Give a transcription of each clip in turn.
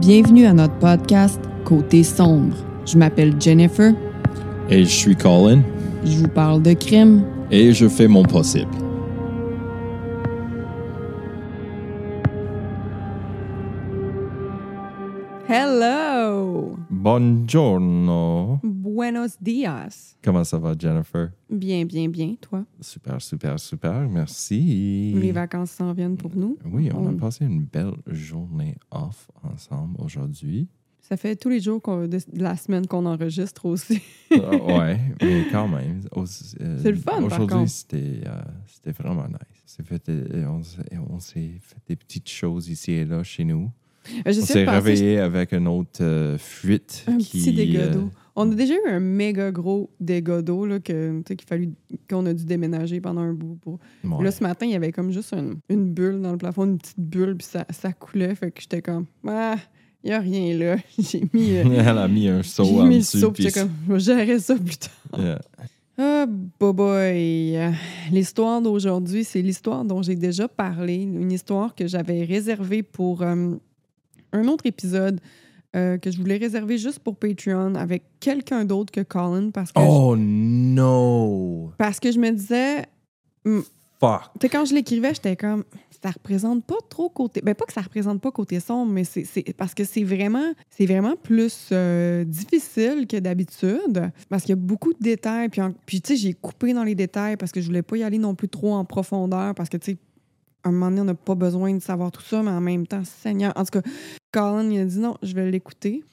Bienvenue à notre podcast Côté sombre. Je m'appelle Jennifer. Et je suis Colin. Je vous parle de crime. Et je fais mon possible. Hello! Buongiorno. Buenos dias. Comment ça va, Jennifer? Bien, bien, bien, toi? Super, super, super. Merci. Les vacances s'en viennent pour nous. Oui, on a passé une belle journée off ensemble aujourd'hui. Ça fait tous les jours de la semaine qu'on enregistre aussi. Euh, ouais, mais quand même. Euh, C'est le fun, Aujourd'hui, c'était euh, vraiment nice. Fait, euh, on s'est- on s'est fait des petites choses ici et là chez nous. Euh, On s'est réveillé avec une autre euh, fuite. un qui, petit dégât d'eau. On a déjà eu un méga gros dégât d'eau qu'il fallu qu'on a dû déménager pendant un bout. Pour... ouais. Là, ce matin, il y avait comme juste une, une bulle dans le plafond, une petite bulle, puis ça, ça coulait. Fait que j'étais comme, ah, il n'y a rien là. J'ai mis, euh, Elle a mis un seau j'ai en mis le seau, puis comme, je vais gérer ça plus tard. Yeah. Ah. Euh, L'histoire d'aujourd'hui, c'est l'histoire dont j'ai déjà parlé. Une histoire que j'avais réservée pour euh, un autre épisode euh, que je voulais réserver juste pour Patreon avec quelqu'un d'autre que Colin parce que, Oh no! je, parce que je me disais, Fuck! tu sais, quand je l'écrivais, j'étais comme, ça représente pas trop côté. Ben, pas que ça représente pas côté sombre, mais c'est parce que c'est vraiment, c'est vraiment plus euh, difficile que d'habitude. Parce qu'il y a beaucoup de détails. Puis, en- puis tu sais, j'ai coupé dans les détails parce que je voulais pas y aller non plus trop en profondeur. Parce que, tu sais, un moment donné, on n'a pas besoin de savoir tout ça, mais en même temps, Seigneur. En tout cas, Colin, il a dit non, je vais l'écouter.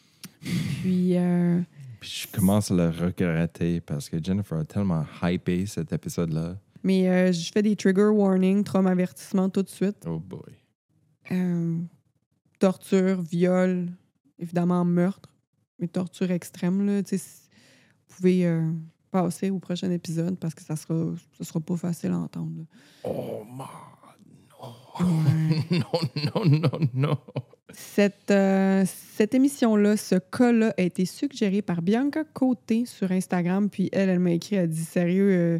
Puis, euh, Puis je commence à le regretter parce que Jennifer a tellement hypé cet épisode-là. mais euh, je fais des trigger warnings, trauma avertissement tout de suite. Oh boy. Euh, torture, viol, évidemment meurtre, mais torture extrême, là, tu sais, si- vous pouvez euh, passer au prochain épisode parce que ça sera, ça sera pas facile à entendre. là. Oh man! Ouais. Non, non, non, non. Cette, euh, cette émission-là, ce cas-là, a été suggéré par Bianca Côté sur Instagram, puis elle, elle m'a écrit, elle dit sérieux, euh,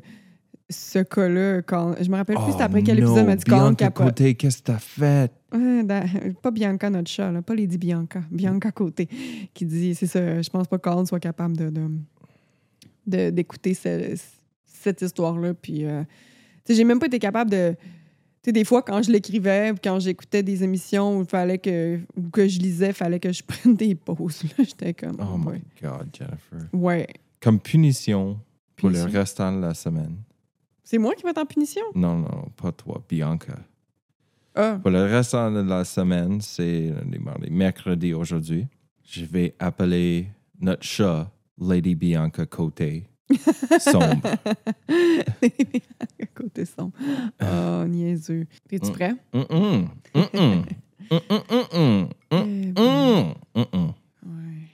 ce cas-là, quand... je me rappelle plus c'est après quel épisode, elle m'a dit Oh, Bianca. Côté, qu'est-ce que t'as fait? Dans- pas Bianca, notre chat, là, pas Lady Bianca. Bianca Côté, qui dit c'est ça, je pense pas que Colin soit capable de, de- de- d'écouter ce- cette histoire-là. Puis, euh, j'ai même pas été capable de. Sais, des fois, quand je l'écrivais, ou quand j'écoutais des émissions où fallait que, ou que je lisais, il fallait que je prenne des pauses. J'étais comme. Oh my ouais. God, Jennifer. Ouais. Comme punition pour le restant de la semaine. C'est moi qui vais être en punition? Non, non, pas toi, Bianca. Ah, Pour le restant de la semaine, c'est les mercredi aujourd'hui. Je vais appeler notre chat Lady Bianca Côté. Sombre. côté sombre. Oh, niaiseux. Es-tu Mm. prêt? Mm-mm. Mm-mm. Mm-mm. Mm-mm. Eh, Mm-mm. Mm-mm. ouais.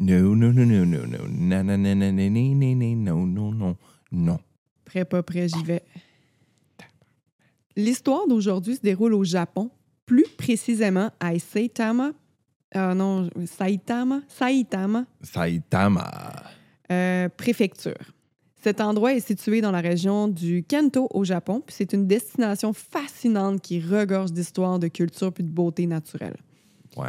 No, no, no, no, no, no. Na, na, na, na, na, na, na, na, no, no, no, non. Prêt, pas prêt, j'y vais. L'histoire d'aujourd'hui se déroule au Japon, plus précisément à Saitama. Ah non, Saitama, Saitama, Saitama. Euh, préfecture. Cet endroit est situé dans la région du Kento au Japon, puis c'est une destination fascinante qui regorge d'histoire, de culture puis de beauté naturelle. Wow.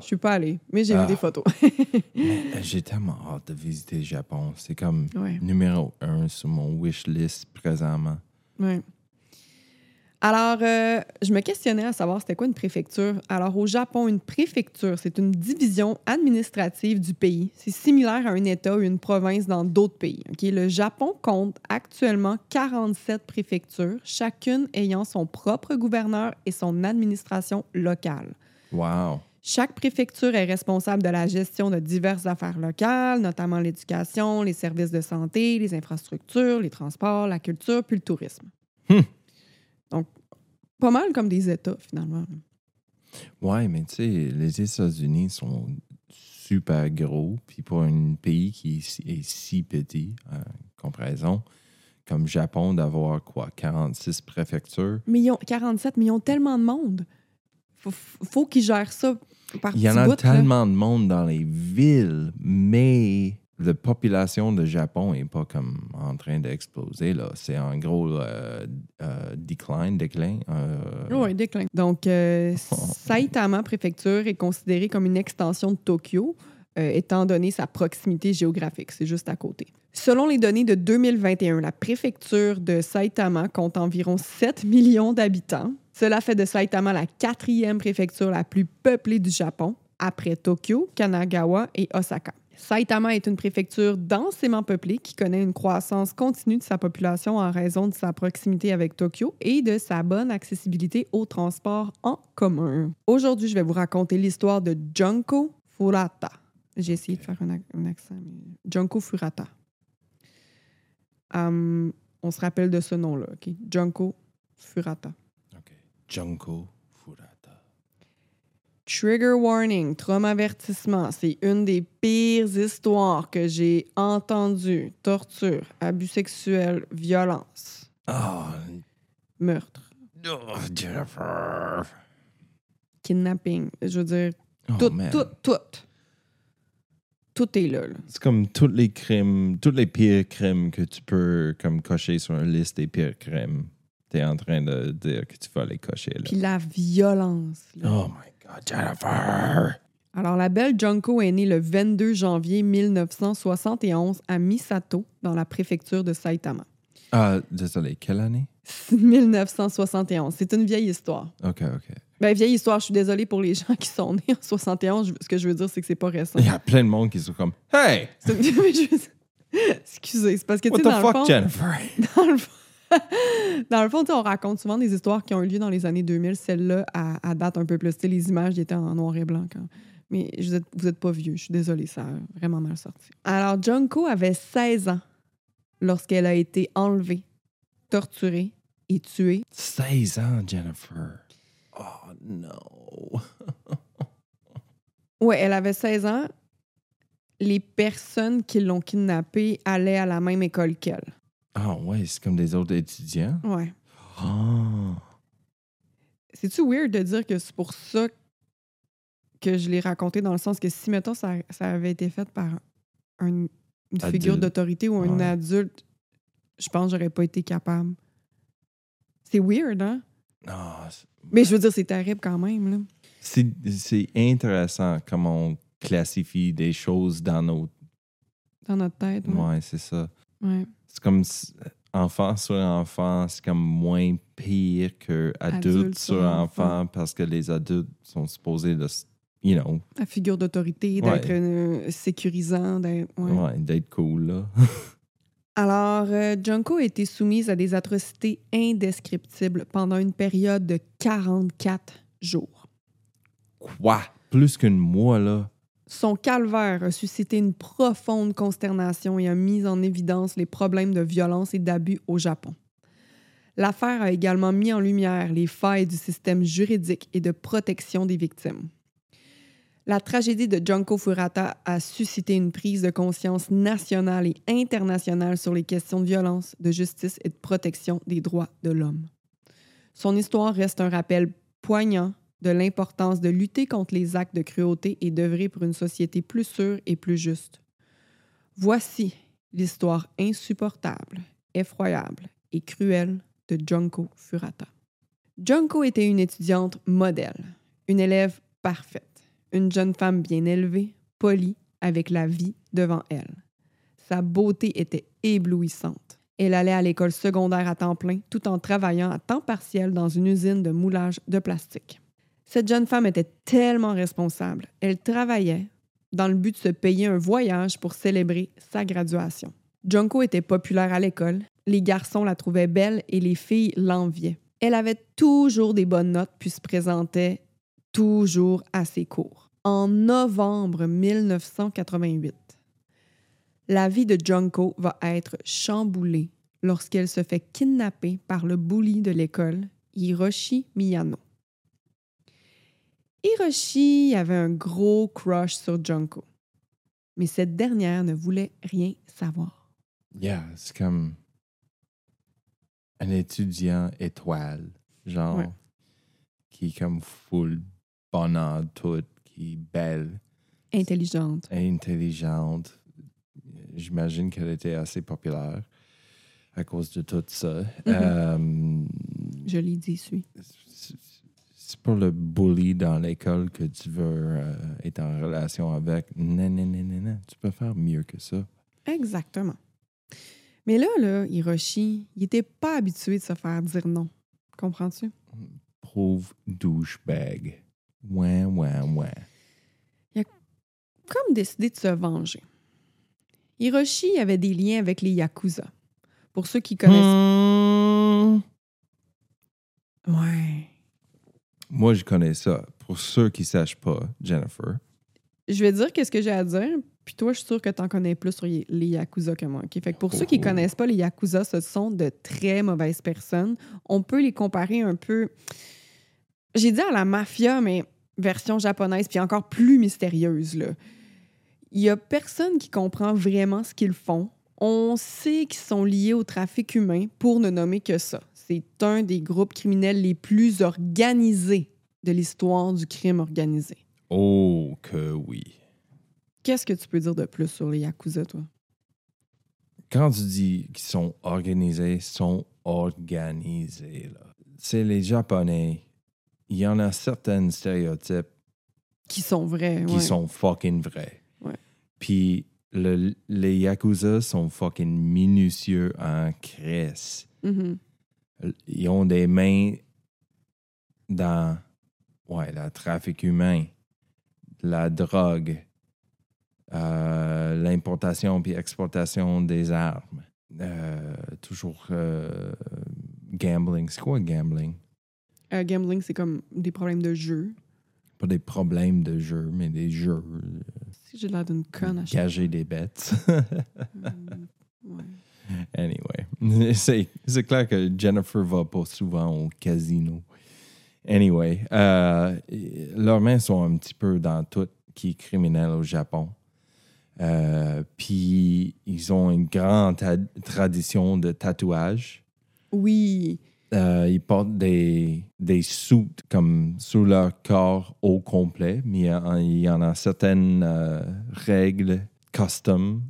Je suis pas allée, mais j'ai Ah. vu des photos. Mais J'ai tellement hâte de visiter le Japon. C'est comme ouais. numéro un sur mon wish list présentement. Ouais. Alors, euh, je me questionnais à savoir c'était quoi une préfecture. Alors, au Japon, une préfecture, c'est une division administrative du pays. C'est similaire à un État ou une province dans d'autres pays. ok? Le Japon compte actuellement 47 préfectures, chacune ayant son propre gouverneur et son administration locale. Wow. Chaque préfecture est responsable de la gestion de diverses affaires locales, notamment l'éducation, les services de santé, les infrastructures, les transports, la culture, puis le tourisme. Hmm. Donc, pas mal comme des États, finalement. Ouais, mais tu sais, les États-Unis sont super gros. Puis pour un pays qui est si, est si petit, en comparaison, comme Japon, d'avoir quoi, 46 préfectures? Mais ils ont 47, mais ils ont tellement de monde. Faut, faut qu'ils gèrent ça par Il y en a là. tellement de monde dans les villes, mais la population de Japon n'est pas comme en train d'exploser. là. C'est en gros euh, euh, decline, déclin. euh, Oui, déclin. Donc, euh, Saitama préfecture est considérée comme une extension de Tokyo, euh, étant donné sa proximité géographique. C'est juste à côté. Selon les données de 2021, la préfecture de Saitama compte environ 7 millions d'habitants. Cela fait de Saitama la quatrième préfecture la plus peuplée du Japon, après Tokyo, Kanagawa et Osaka. Saitama est une préfecture densément peuplée qui connaît une croissance continue de sa population en raison de sa proximité avec Tokyo et de sa bonne accessibilité au transport en commun. Aujourd'hui, je vais vous raconter l'histoire de Junko Furata. J'ai essayé de faire un, ac- un accent. Junko Furata. Hum, on se rappelle de ce nom-là, OK? Junko Furata. OK. Junko. Trigger warning, trauma avertissement, c'est une des pires histoires que j'ai entendues. Torture, abus sexuels, violence, Oh, meurtre, oh, Jennifer. kidnapping. Je veux dire, Oh, tout, man. tout, tout. Tout est là. là. C'est comme tous les crimes, tous les pires crimes que tu peux comme cocher sur une liste des pires crimes. Tu es en train de dire que tu vas les cocher là. Puis la violence. là. Oh my Jennifer! Alors, la belle Junko est née le 22 janvier 1971 à Misato, dans la préfecture de Saitama. Ah, désolé, quelle année? 1971. C'est une vieille histoire. OK, OK. Ben, vieille histoire, je suis désolée pour les gens qui sont nés en 71. Je- Ce que je veux dire, c'est que c'est pas récent. Il y a plein de monde qui sont comme Hey! C'est- mais je- Excusez, c'est parce que, tu What sais, the dans, le fuck, fond, Jennifer? dans le fond, dans le fond, on raconte souvent des histoires qui ont eu lieu dans les années 2000. Celle-là, à, à date un peu plus. Tu sais, les images, étaient en noir et blanc. Quand... Mais vous êtes, vous êtes pas vieux. Je suis désolée, ça a vraiment mal sorti. Alors, Junko avait 16 ans lorsqu'elle a été enlevée, torturée et tuée 16 ans, Jennifer. Oh no. Ouais, elle avait 16 ans. Les personnes qui l'ont kidnappée allaient à la même école qu'elle. Ah ouais, c'est comme des autres étudiants? Ouais. Oh. C'est-tu weird de dire que c'est pour ça que je l'ai raconté dans le sens que si, mettons, ça, ça avait été fait par un- une figure d'autorité ou un Ouais. adulte, je pense que j'aurais pas été capable. C'est weird, hein? Ah, Mais je veux dire, c'est terrible quand même, là. c'est c'est intéressant comment on classifie des choses dans nos. Dans notre tête. Ouais. Ouais, c'est ça. Ouais. C'est comme enfant sur enfant, c'est comme moins pire que adulte, Adulte sur enfant, enfant. parce que les adultes sont supposés de, you know, La figure d'autorité, d'être euh, sécurisant, d'être. ouais. ouais, d'être cool là. Alors, euh, Junko a été soumise à des atrocités indescriptibles pendant une période de 44 jours. Quoi? Plus qu'une mois là? Son calvaire a suscité une profonde consternation et a mis en évidence les problèmes de violence et d'abus au Japon. L'affaire a également mis en lumière les failles du système juridique et de protection des victimes. La tragédie de Junko Furata a suscité une prise de conscience nationale et internationale sur les questions de violence, de justice et de protection des droits de l'homme. Son histoire reste un rappel poignant de l'importance de lutter contre les actes de cruauté et d'œuvrer pour une société plus sûre et plus juste. Voici l'histoire insupportable, effroyable et cruelle de Junko Furata. Junko était une étudiante modèle, une élève parfaite, une jeune femme bien élevée, polie, avec la vie devant elle. Sa beauté était éblouissante. Elle allait à l'école secondaire à temps plein tout en travaillant à temps partiel dans une usine de moulage de plastique. Cette jeune femme était tellement responsable. Elle travaillait dans le but de se payer un voyage pour célébrer sa graduation. Junko était populaire à l'école. Les garçons la trouvaient belle et les filles l'enviaient. Elle avait toujours des bonnes notes puis se présentait toujours à ses cours. En novembre 1988, la vie de Junko va être chamboulée lorsqu'elle se fait kidnapper par le bully de l'école, Hiroshi Miyano. Hiroshi avait un gros crush sur Junko, mais cette dernière ne voulait rien savoir. Yeah, c'est comme un étudiant étoile, genre, Ouais. qui est comme full bonheur, tout, qui est belle, Intelligente. intelligente, j'imagine qu'elle était assez populaire à cause de tout ça. Mhm. Euh, Je l'ai dit, suis. Pas le bully dans l'école que tu veux euh, être en relation avec. Non, non, non, non, non. Tu peux faire mieux que ça. Exactement. Mais là, là, Hiroshi, il était pas habitué de se faire dire non. Comprends-tu? Pauvre douchebag. Ouais, ouais, ouais. Comme décidé de se venger. Hiroshi avait des liens avec les Yakuza. Pour ceux qui connaissent. Hmm. Ouais. Moi, je connais ça. Pour ceux qui ne sachent pas, Jennifer. Je vais dire qu'est-ce que j'ai à dire, puis toi, je suis sûre que tu en connais plus sur les Yakuza que moi. Fait que pour ceux qui Oh. connaissent pas les Yakuza, ce sont de très mauvaises personnes. On peut les comparer un peu. J'ai dit à la mafia, mais version japonaise, puis encore plus mystérieuse. Là. Il y a personne qui comprend vraiment ce qu'ils font. On sait qu'ils sont liés au trafic humain pour ne nommer que ça. C'est un des groupes criminels les plus organisés de l'histoire du crime organisé. Oh, que oui. Qu'est-ce que tu peux dire de plus sur les Yakuza, toi? Quand tu dis qu'ils sont organisés, ils sont organisés. là. C'est les Japonais. Il y en a certains stéréotypes Qui sont vrais, qui ouais. sont fucking vrais. Ouais. Puis le- les Yakuza sont fucking minutieux en cresse. Mhm. Ils ont des mains dans ouais, le trafic humain, la drogue, euh, l'importation puis exportation des armes. Euh, toujours euh, gambling. C'est quoi gambling? Euh, gambling, c'est comme des problèmes de jeu. Pas des problèmes de jeu, mais des jeux. Si j'ai l'air d'une conne à chaque Gager des bêtes. Ouais. Anyway, c'est clair que Jennifer va pas souvent au casino. Anyway, euh, leurs mains sont un petit peu dans tout qui est criminel au Japon. Euh, Puis ils ont une grande tradition de tatouage. Oui. Euh, ils portent des, des comme sur leur corps au complet, mais il y, en a certaines règles custom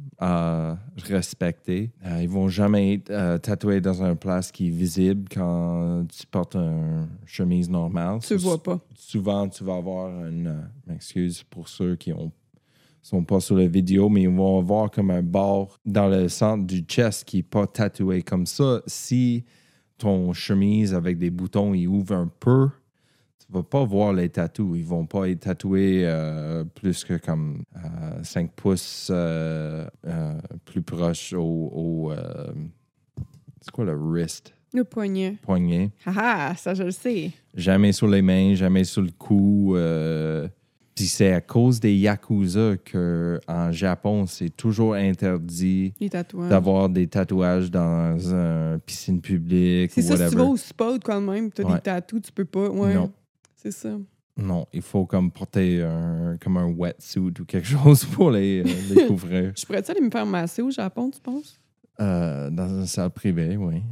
respecter. Euh, ils vont jamais être euh, tatoués dans une place qui est visible quand tu portes une chemise normale. Tu vois pas. Souvent, tu vas avoir une. euh, m'excuse pour ceux qui ont sont pas sur la vidéo, mais ils vont avoir comme un bord dans le centre du chest qui n'est pas tatoué comme ça. Si ton chemise avec des boutons il ouvre un peu, vas pas voir les tatous. Ils vont pas être tatoués euh, plus que comme 5 pouces euh, euh, plus proche au, au, euh, c'est quoi le wrist, Le poignet. poignet. Ah ah, ça, je le sais. Jamais sur les mains, jamais sur le cou. euh. Puis c'est à cause des Yakuza que en Japon, c'est toujours interdit d'avoir des tatouages dans une piscine publique C'est ça, si tu vas au spot quand même, t'as Ouais. des tatous, tu peux pas. Ouais. Non. C'est ça. Non, il faut comme porter un, comme un wetsuit ou quelque chose pour les, euh, les couvrir. Je pourrais-tu aller me faire masser au Japon, tu penses? Euh, dans une salle privée, oui.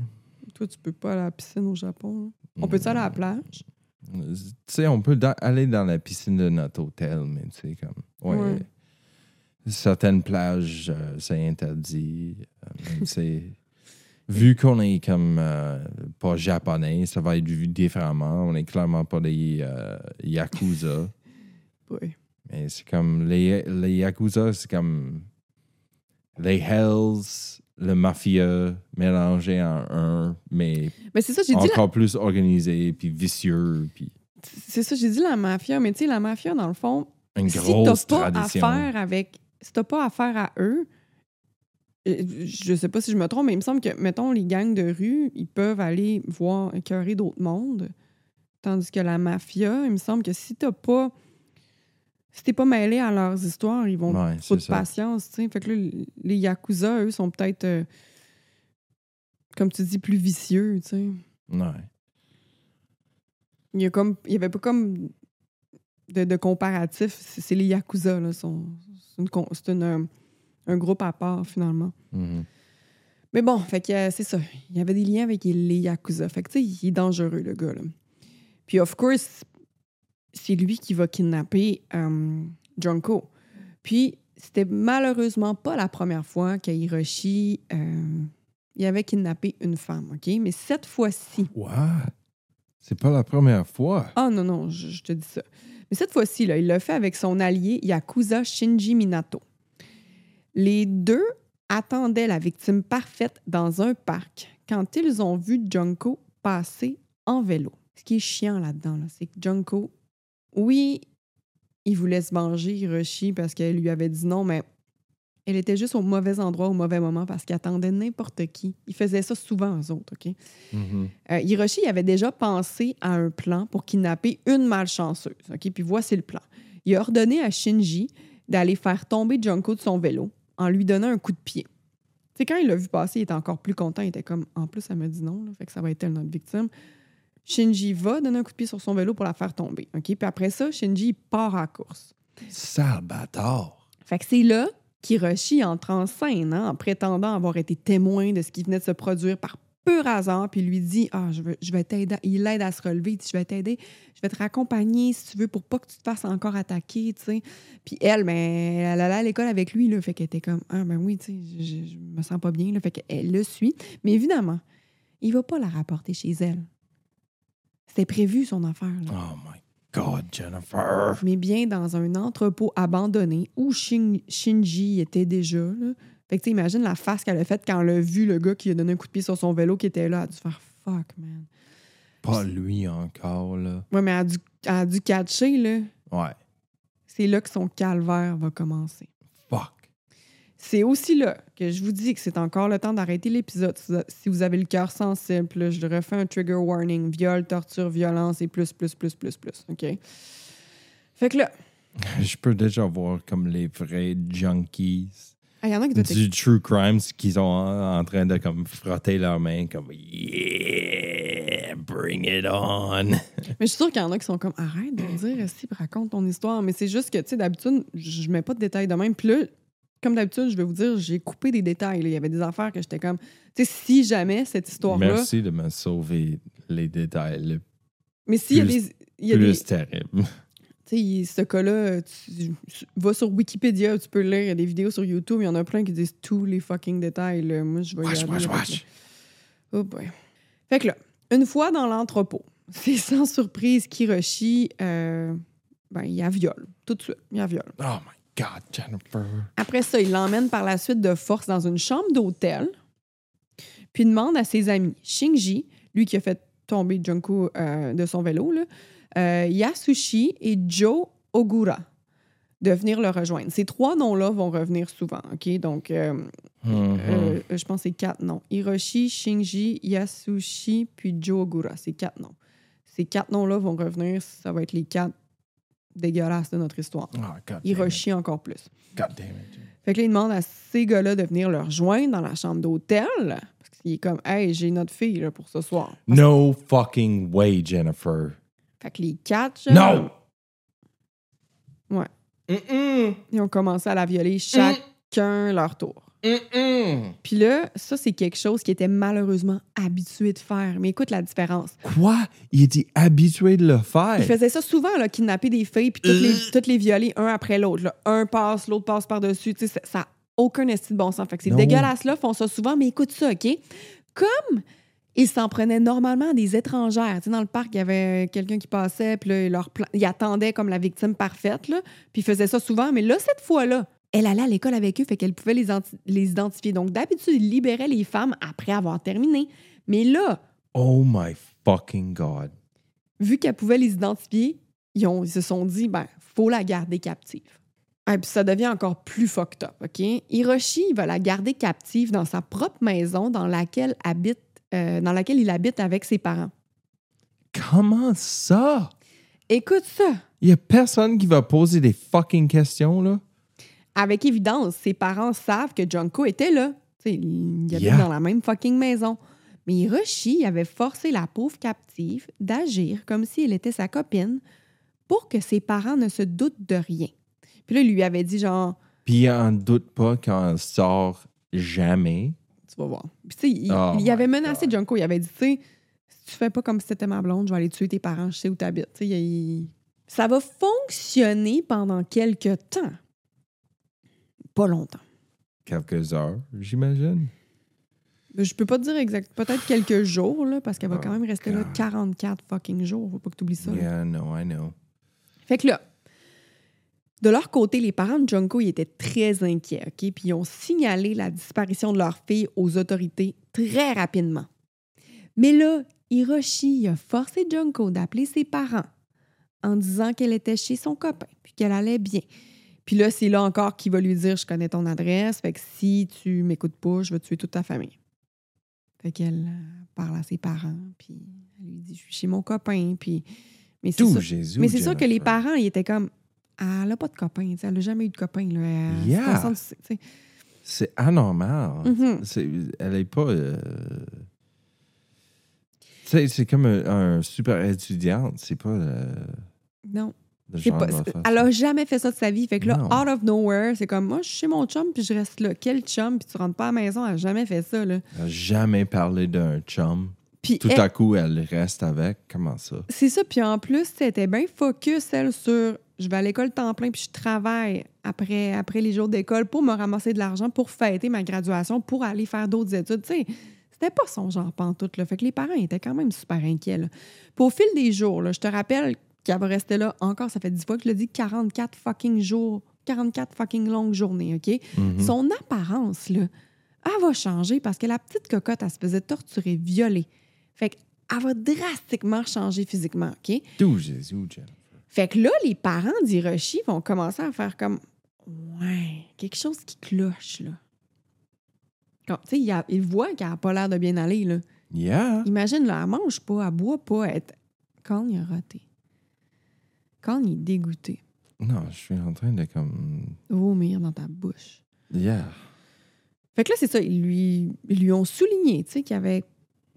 Toi, tu peux pas aller à la piscine au Japon. hein? On peut-tu aller à la plage? Tu sais, on peut da- aller dans la piscine de notre hôtel, mais tu sais, comme. Ouais. Ouais. Certaines plages, euh, c'est interdit. Euh, c'est. Vu qu'on est comme euh, pas japonais, ça va être vu différemment. On est clairement pas des euh, yakuza. Oui. Mais c'est comme. Les, les yakuza, c'est comme. Les hells, le mafia mélangés en un, mais Mais c'est ça, j'ai dit, la- encore plus organisé, puis vicieux, puis c'est ça, j'ai dit la mafia, mais tu sais, la mafia, dans le fond, une si t'as pas affaire avec. Si t'as pas affaire à eux, je sais pas si je me trompe, mais il me semble que, mettons, les gangs de rue, ils peuvent aller voir écœurer d'autres mondes. Tandis que la mafia, il me semble que si t'as pas. Si t'es pas mêlé à leurs histoires, ils vont Ouais, c'est de ça. patience, tu sais. Fait que là, les Yakuza, eux, sont peut-être, euh, comme tu dis, plus vicieux, tu sais. Ouais. Il y a comme, il y avait pas comme de, de comparatif. C'est les Yakuza, là. sont- C'est une euh, un groupe à part, finalement. Mhm. Mais bon, fait que euh, c'est ça. Il y avait des liens avec les Yakuza. Fait que, tu sais, il est dangereux, le gars, là. Puis, of course, c'est lui qui va kidnapper euh, Junko. Puis, c'était malheureusement pas la première fois que Hiroshi euh, il avait kidnappé une femme, OK? Mais cette fois-ci. What? C'est pas la première fois. Ah non, non, je, je te dis ça. Mais cette fois-ci, là, il l'a fait avec son allié Yakuza Shinji Minato. Les deux attendaient la victime parfaite dans un parc quand ils ont vu Junko passer en vélo. Ce qui est chiant là-dedans, là, c'est que Junko, oui, il voulait se venger Hiroshi parce qu'elle lui avait dit non, mais elle était juste au mauvais endroit au mauvais moment parce qu'elle attendait n'importe qui. Il faisait ça souvent aux autres, OK? Mhm. Euh, Hiroshi avait déjà pensé à un plan pour kidnapper une malchanceuse. OK? Puis voici le plan. Il a ordonné à Shinji d'aller faire tomber Junko de son vélo en lui donnant un coup de pied. Sais, quand il l'a vu passer, il était encore plus content. Il était comme, en plus, elle me dit non, là, fait que ça va être elle notre victime. Shinji va donner un coup de pied sur son vélo pour la faire tomber. OK? Puis après ça, Shinji il part à la course. Sale bâtard. Fait que c'est là qu'Hiroshi entre en scène hein, en prétendant avoir été témoin de ce qui venait de se produire par pur hasard, puis lui dit Ah, je, veux- je vais t'aider. Il l'aide à se relever. Il dit Je vais t'aider, je vais te raccompagner si tu veux pour pas que tu te fasses encore attaquer, tu sais. Puis elle, ben, elle allait à l'école avec lui, là, fait qu'elle était comme Ah, ben oui, tu sais, je, je- je me sens pas bien, là, fait qu'elle le suit. Mais évidemment, il va pas la rapporter chez elle. C'était prévu, son affaire, là Oh my God, Jennifer. mais bien dans un entrepôt abandonné où Shin- Shinji était déjà. Là. Fait que tu sais, imagine la face qu'elle a faite quand elle a vu le gars qui a donné un coup de pied sur son vélo qui était là. Elle a dû faire fuck, man. Pas lui encore, là. Ouais, mais elle a dû, elle a dû catcher, là. Ouais. C'est là que son calvaire va commencer. Fuck. C'est aussi là que je vous dis que c'est encore le temps d'arrêter l'épisode. Si vous- avez le cœur sensible, là, je refais un trigger warning viol, torture, violence et plus, plus, plus, plus, plus. OK? Fait que là, Je peux déjà voir comme les vrais junkies ah, il y en a qui du true crimes qui sont en, en train de comme frotter leurs mains comme Yeah, bring it on. Mais je suis sûre qu'il y en a qui sont comme arrête de me dire si raconte ton histoire. Mais c'est juste que, tu sais, d'habitude, je mets pas de détails de même. Puis là, comme d'habitude, je vais vous dire, j'ai coupé des détails. là. Il y avait des affaires que j'étais comme, tu sais, si jamais cette histoire-là. Merci de me sauver les détails le Mais s'il y a des. Il y a des plus tu terribles. Sais, ce cas-là, tu, vas sur Wikipédia, tu peux lire, il y a des vidéos sur YouTube, il y en a plein qui disent tous les fucking détails. là. Moi, je vais y Wesh, aller wesh. le- Oh boy. Fait que là, une fois dans l'entrepôt, c'est sans surprise qu'Hiroshi, euh, ben, il a viole. Tout de suite, il a viole. Oh my God, Jennifer. Après ça, il l'emmène par la suite de force dans une chambre d'hôtel, puis demande à ses amis, Shinji, lui qui a fait tomber Junko euh, de son vélo, là, euh, Yasushi et Joe Ogura, de venir le rejoindre. Ces trois noms-là vont revenir souvent, OK? Donc, euh, Mhm. euh, je pense que c'est quatre noms. Hiroshi, Shinji, Yasushi, puis Joe Ogura. C'est quatre noms. Ces quatre noms-là vont revenir, ça va être les quatre dégueulasses de notre histoire. Oh. Hiroshi encore plus. God damn it. Fait que là, il demande à ces gars-là de venir le rejoindre dans la chambre d'hôtel. Parce qu'il est comme, hey, j'ai notre fille là, pour ce soir. No fucking way, Jennifer. Fait que les quatre, No! Ouais. Mm-mm. ils ont commencé à la violer chacun leur tour. Mm-mm. Puis là, ça, c'est quelque chose qui était malheureusement habitué de faire. Mais écoute la différence. Quoi? Il était habitué de le faire? Il faisait ça souvent, là, kidnapper des filles, puis toutes les, toutes les violer un après l'autre. là. Un passe, l'autre passe par-dessus. Tu sais, ça- ça n'a aucun estime de bon sens. Fait que ces Non. dégueulasses-là font ça souvent, mais écoute ça, OK? Comme ils s'en prenaient normalement à des étrangères. Tu sais, dans le parc, il y avait quelqu'un qui passait, puis là, leur plan- ils attendaient comme la victime parfaite, là, puis ils faisaient ça souvent. Mais là, cette fois-là, elle allait à l'école avec eux, fait qu'elle pouvait les, identifier. Donc, d'habitude, ils libéraient les femmes après avoir terminé. Mais là, Oh my fucking God. vu qu'elle pouvait les identifier, ils, ont- ils se sont dit, ben, faut la garder captive. Et puis ça devient encore plus fucked up, OK? Hiroshi, il va la garder captive dans sa propre maison dans laquelle, habite, euh, dans laquelle il habite avec ses parents. Comment ça? Écoute ça. Il y a personne qui va poser des fucking questions, là. Avec évidence, ses parents savent que Junko était là. Il habite Yeah. dans la même fucking maison. Mais Hiroshi avait forcé la pauvre captive d'agir comme si elle était sa copine pour que ses parents ne se doutent de rien. Puis là, il lui avait dit genre, Puis il en doute pas elle sort jamais. Tu vas voir. Puis tu sais, il, Oh il avait menacé God. Junko. Il avait dit, tu sais, si tu fais pas comme si c'était ma blonde, je vais aller tuer tes parents, je sais où tu habites. Tu sais, il- Ça va fonctionner pendant quelques temps. Pas longtemps. Quelques heures, j'imagine. Je peux pas te dire exact. Peut-être quelques jours, là, parce qu'elle va Oh, quand même rester là God. 44 fucking jours. Faut pas que tu oublies ça. là. Yeah, no, I know. Fait que là, de leur côté, les parents de Junko ils étaient très inquiets, OK? Puis ils ont signalé la disparition de leur fille aux autorités très rapidement. Mais là, Hiroshi a forcé Junko d'appeler ses parents en disant qu'elle était chez son copain puis qu'elle allait bien. Puis là, c'est là encore qu'il va lui dire Je connais ton adresse, fait que si tu m'écoutes pas, je vais tuer toute ta famille. Fait qu'elle euh, parle à ses parents, puis elle lui dit Je suis chez mon copain, puis. Mais c'est. Mais sûr que les parents, ils étaient comme elle n'a pas de copain, elle n'a jamais eu de copain. Là. Elle Yeah. C'est anormal. Mhm. C'est- Elle est pas. euh, c'est comme un, un super étudiante. C'est pas euh, Non. pas- elle a jamais fait ça de sa vie. Fait que là, Non. out of nowhere, c'est comme moi, je suis chez mon chum, puis je reste là. Quel chum, puis tu rentres pas à la maison, elle n'a jamais fait ça. Là. Elle a jamais parlé d'un chum. Puis Tout elle- à coup, elle reste avec. Comment ça? C'est ça. Puis en plus, c'était bien focus, elle, sur je vais à l'école temps plein, puis je travaille après, après les jours d'école pour me ramasser de l'argent pour fêter ma graduation, pour aller faire d'autres études. Tu sais, c'était pas son genre pantoute. Là. Fait que les parents étaient quand même super inquiets. Là. Puis au fil des jours, là, je te rappelle qu'elle va rester là encore, ça fait 10 fois que je le dis, 44 fucking jours, 44 fucking longues journées, OK? Mhm. Son apparence, là, elle va changer parce que la petite cocotte, elle se faisait torturer, violer. Fait qu'elle va drastiquement changer physiquement, OK? Tout, Jésus. Fait que là, les parents d'Hiroshi vont commencer à faire comme Ouais, quelque chose qui cloche, là. Comme, Tu sais, il, voit qu'elle n'a pas l'air de bien aller, là. Yeah. Imagine, là, elle mange pas, elle boit pas, elle... Quand il a raté. Quand il est dégoûté. Non, je suis en train de comme. Vomir dans ta bouche. Yeah. Fait que là, c'est ça, ils lui, ils lui ont souligné, tu sais, qu'il y avait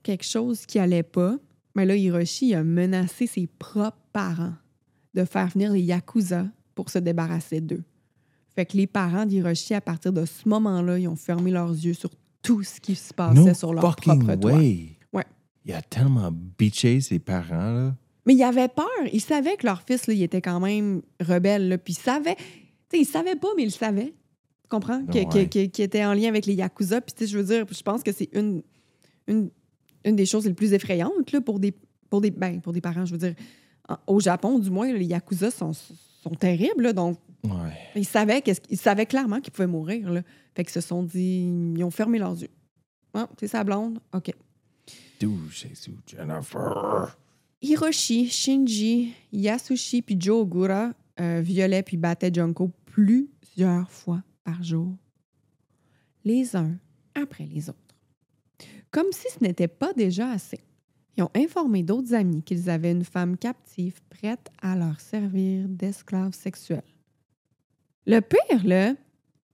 quelque chose qui allait pas. Mais là, Hiroshi il a menacé ses propres parents de faire venir les Yakuza pour se débarrasser d'eux. Fait que les parents d'Hiroshi, à partir de ce moment-là, ils ont fermé leurs yeux sur tout ce qui se passait No sur leur fucking propre toit. way. Ouais. Il a tellement bitché ses parents, là. Mais il avait peur. Il savait que leur fils, là, il était quand même rebelle. Là, puis il savait... Tu sais, il savait pas, mais il savait. Tu comprends? Que- Qu'il était en lien avec les Yakuza. Puis tu sais, je veux dire, je pense que c'est une, une, une des choses les plus effrayantes là, pour, des, pour, des, ben, pour des parents. Je veux dire, au Japon, du moins, les Yakuza sont, sont terribles. là, donc, Ouais. ils savaient, ils savaient clairement qu'ils pouvaient mourir. Là. Fait qu'ils se sont dit... Ils ont fermé leurs yeux. Ah, c'est sa blonde? OK. Jennifer. Hiroshi, Shinji, Yasushi puis Joe Ogura euh, violaient puis battaient Junko plusieurs fois par jour, les uns après les autres. Comme si ce n'était pas déjà assez. Ils ont informé d'autres amis qu'ils avaient une femme captive prête à leur servir d'esclave sexuelle. Le pire, là,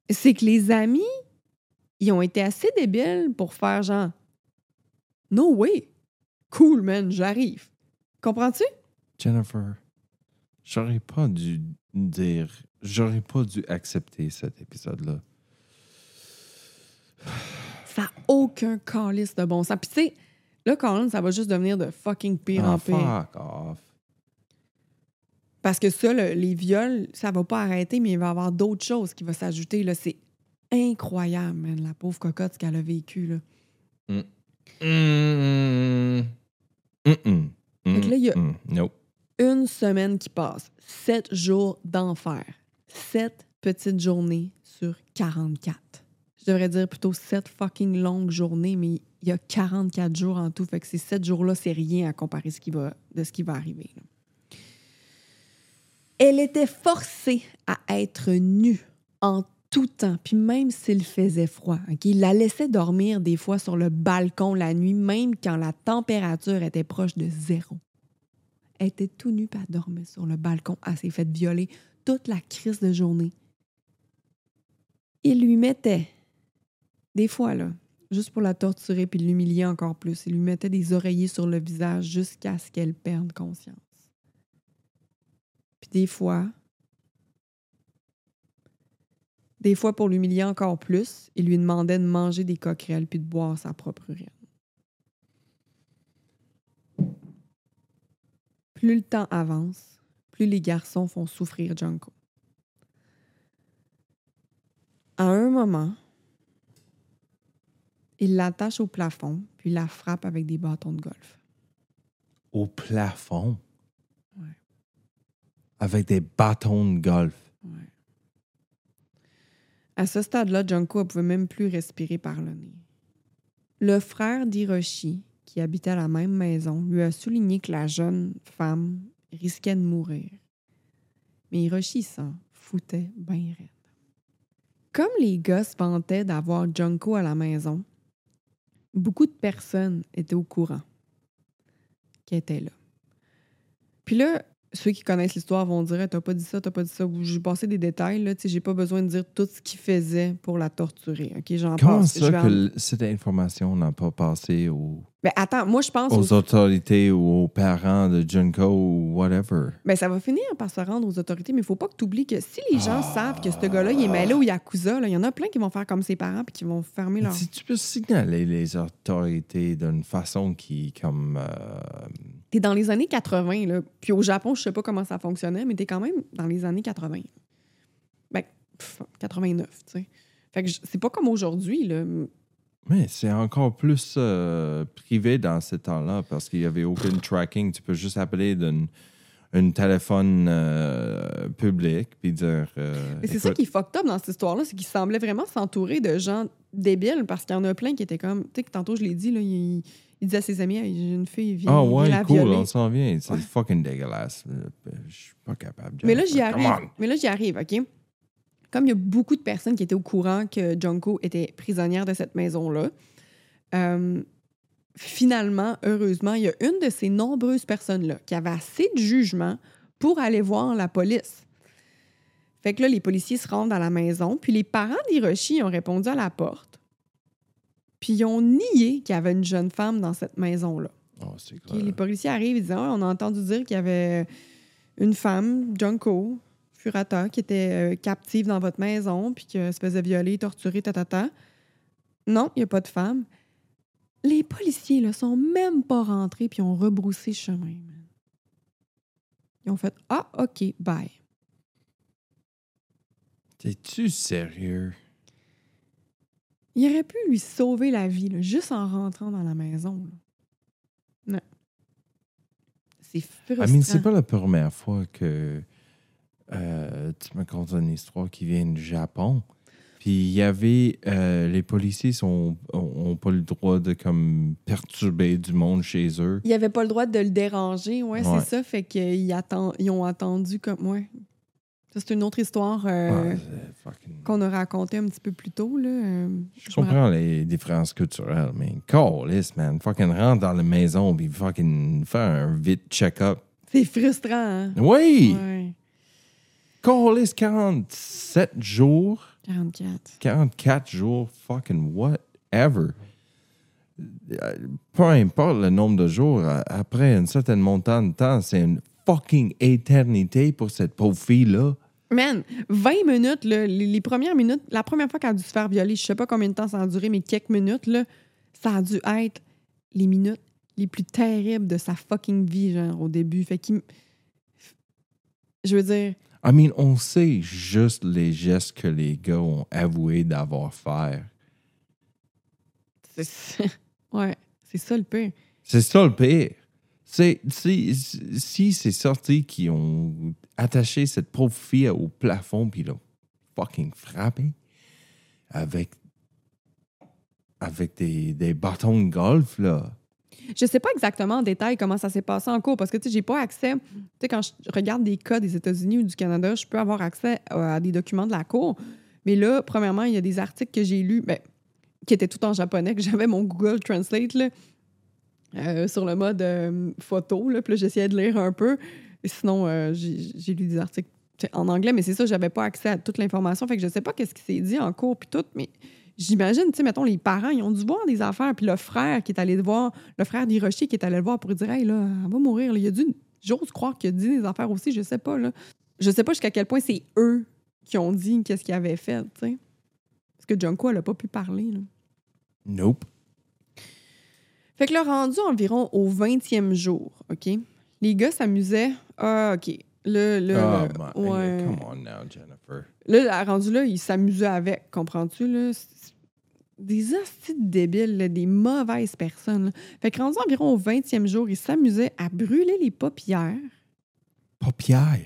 c'est que les amis, ils ont été assez débiles pour faire genre No way! Cool, man, j'arrive. Comprends-tu? Jennifer, j'aurais pas dû dire. J'aurais pas dû accepter cet épisode-là. Ça n'a aucun calice de bon sens. Puis tu sais, là, Colin, ça va juste devenir de fucking pire Ah, en pire. fuck off. Parce que ça, le- les viols, ça va pas arrêter, mais il va y avoir d'autres choses qui vont s'ajouter. C'est incroyable, man, la pauvre cocotte, ce qu'elle a vécu. Là. Mm. Mm. Fait que là, il y a- Mm. Nope. Une semaine qui passe, sept jours d'enfer. Sept petites journées sur 44. Devrais dire plutôt sept fucking longues journées, mais il y a 44 jours en tout. Fait que ces sept jours-là, c'est rien à comparer de ce qui va arriver. Elle était forcée à être nue en tout temps, puis même s'il faisait froid. ok? Il la laissait dormir des fois sur le balcon la nuit, même quand la température était proche de zéro. Elle était tout nue, elle dormait sur le balcon. Elle s'est faite violer toute la crise de journée. Il lui mettait, des fois, là, juste pour la torturer puis l'humilier encore plus, il lui mettait des oreillers sur le visage jusqu'à ce qu'elle perde conscience. Puis des fois, des fois, pour l'humilier encore plus, il lui demandait de manger des coquerelles puis de boire sa propre urine. Plus le temps avance, plus les garçons font souffrir Junko. À un moment, il l'attache au plafond, puis la frappe avec des bâtons de golf. Au plafond? Ouais. Avec des bâtons de golf. Ouais. À ce stade-là, Junko ne pouvait même plus respirer par le nez. Le frère d'Hiroshi, qui habitait à la même maison, lui a souligné que la jeune femme risquait de mourir. Mais Hiroshi s'en foutait bien raide. Comme les gars se vantaient d'avoir Junko à la maison, beaucoup de personnes étaient au courant qui était là. Puis là, ceux qui connaissent l'histoire vont dire T'as pas dit ça, t'as pas dit ça. J'ai passé des détails, là. J'ai pas besoin de dire tout ce qu'il faisait pour la torturer. OK, j'en Comment passe. Ça que cette information n'a pas passé aux, Ben attends, moi, je pense. aux aux- autorités ou aux parents de Junko ou whatever? Ben, ça va finir par se rendre aux autorités, mais il faut pas que tu oublies que si les gens Ah. savent que ce gars-là, il est mêlé au Yakuza, il y en a plein qui vont faire comme ses parents puis qui vont fermer leur. Si tu peux signaler les autorités d'une façon qui, comme. euh, T'es dans les années 80, là. Puis au Japon, je sais pas comment ça fonctionnait, mais t'es quand même dans les années 80. Ben, pff, 89, tu sais. Fait que c'est pas comme aujourd'hui, là. Mais c'est encore plus euh, privé dans ce temps-là parce qu'il n'y avait aucun tracking. Tu peux juste appeler d'un un téléphone euh, public puis dire. euh, Mais c'est ça qui est fucked up dans cette histoire-là, c'est qu'il semblait vraiment s'entourer de gens débiles parce qu'il y en a plein qui étaient comme. Tu sais, que tantôt, je l'ai dit, là, il, il disait à ses amis, j'ai une fille, viens, Ah ouais, la cool, violer. on s'en vient. C'est Ouais. fucking dégueulasse. Je suis pas capable. de Mais là, j'y arrive. Mais là, j'y arrive, OK? Comme il y a beaucoup de personnes qui étaient au courant que Junko était prisonnière de cette maison-là, euh, finalement, heureusement, il y a une de ces nombreuses personnes-là qui avait assez de jugement pour aller voir la police. Fait que là, les policiers se rendent à la maison, puis les parents d'Hiroshi ont répondu à la porte, puis ils ont nié qu'il y avait une jeune femme dans cette maison-là. Oh, Puis clair. les policiers arrivent et disent Ah, on a entendu dire qu'il y avait une femme, Junko Furata, qui était euh, captive dans votre maison, puis qu'elle se faisait violer, torturer, tatata. Non, il n'y a pas de femme. Les policiers ne sont même pas rentrés puis ont rebroussé chemin. Ils ont fait Ah, OK, bye. T'es-tu sérieux? Il aurait pu lui sauver la vie, là, juste en rentrant dans la maison. là. Non. C'est frustrant. Mean, c'est pas la première fois que euh, tu me contes une histoire qui vient du Japon. Puis il y avait. euh, les policiers sont, ont, ont pas le droit de comme perturber du monde chez eux. Il avait pas le droit de le déranger, ouais, Ouais. c'est ça. Fait qu'ils atten- ils ont attendu comme. Ouais. Ça, c'est une autre histoire euh, Ouais, c'est fucking- qu'on a racontée un petit peu plus tôt. Là. Euh, Je comprends les différences culturelles, mais calice, man. Fucking rentre dans la maison puis fucking faire un vite check-up. C'est frustrant, hein? Oui! Ouais. Calice, 47 jours. 44. 44 jours, fucking whatever. Euh, Peu importe le nombre de jours, euh, après un certain montant de temps, c'est une fucking éternité pour cette pauvre fille-là. Man, 20 minutes, là, les, les premières minutes, la première fois qu'elle a dû se faire violer, je sais pas combien de temps ça a duré, mais quelques minutes, là, ça a dû être les minutes les plus terribles de sa fucking vie, genre, au début. Fait qu'il. Je veux dire, I mean, on sait juste les gestes que les gars ont avoué d'avoir fait. c'est. ouais, c'est ça le pire. C'est ça le pire. C'est, si, si c'est sorti qui ont attaché cette pauvre fille au plafond puis l'ont fucking frappé avec, avec des, des bâtons de golf, là. Je sais pas exactement en détail comment ça s'est passé en cours parce que sais, j'ai pas accès. Tu sais, quand je regarde des cas des États-Unis ou du Canada, je peux avoir accès à à des documents de la cour. Mais là, premièrement, il y a des articles que j'ai lus, ben, qui étaient tout en japonais, que j'avais mon Google Translate là, euh, sur le mode euh, photo. Là, puis j'essayais de lire un peu. Sinon, euh, j'ai lu des articles en anglais, mais c'est ça, j'avais pas accès à toute l'information. Fait que je sais pas qu'est-ce qui s'est dit en cours puis tout, mais j'imagine, tu sais, mettons, les parents, ils ont dû voir des affaires, puis le frère qui est allé le voir, le frère d'Hiroshi qui est allé le voir pour lui dire, hey, là, elle va mourir. là. Il a dû, j'ose croire qu'il a dit des affaires aussi, je sais pas, là. Je sais pas jusqu'à quel point c'est eux qui ont dit qu'est-ce qu'ils avaient fait, tu sais. Parce que Junko, elle a pas pu parler, là. Nope. Fait que là, rendu environ au 20e jour, OK? Les gars s'amusaient. Ah, OK. Là, là, oh, my, ouais. come on now, Jennifer. Là, rendu là, il s'amusait avec, comprends-tu? Là? Des hosties débiles, là, des mauvaises personnes. là. Fait que rendu environ au 20e jour, il s'amusait à brûler les paupières, Paupières?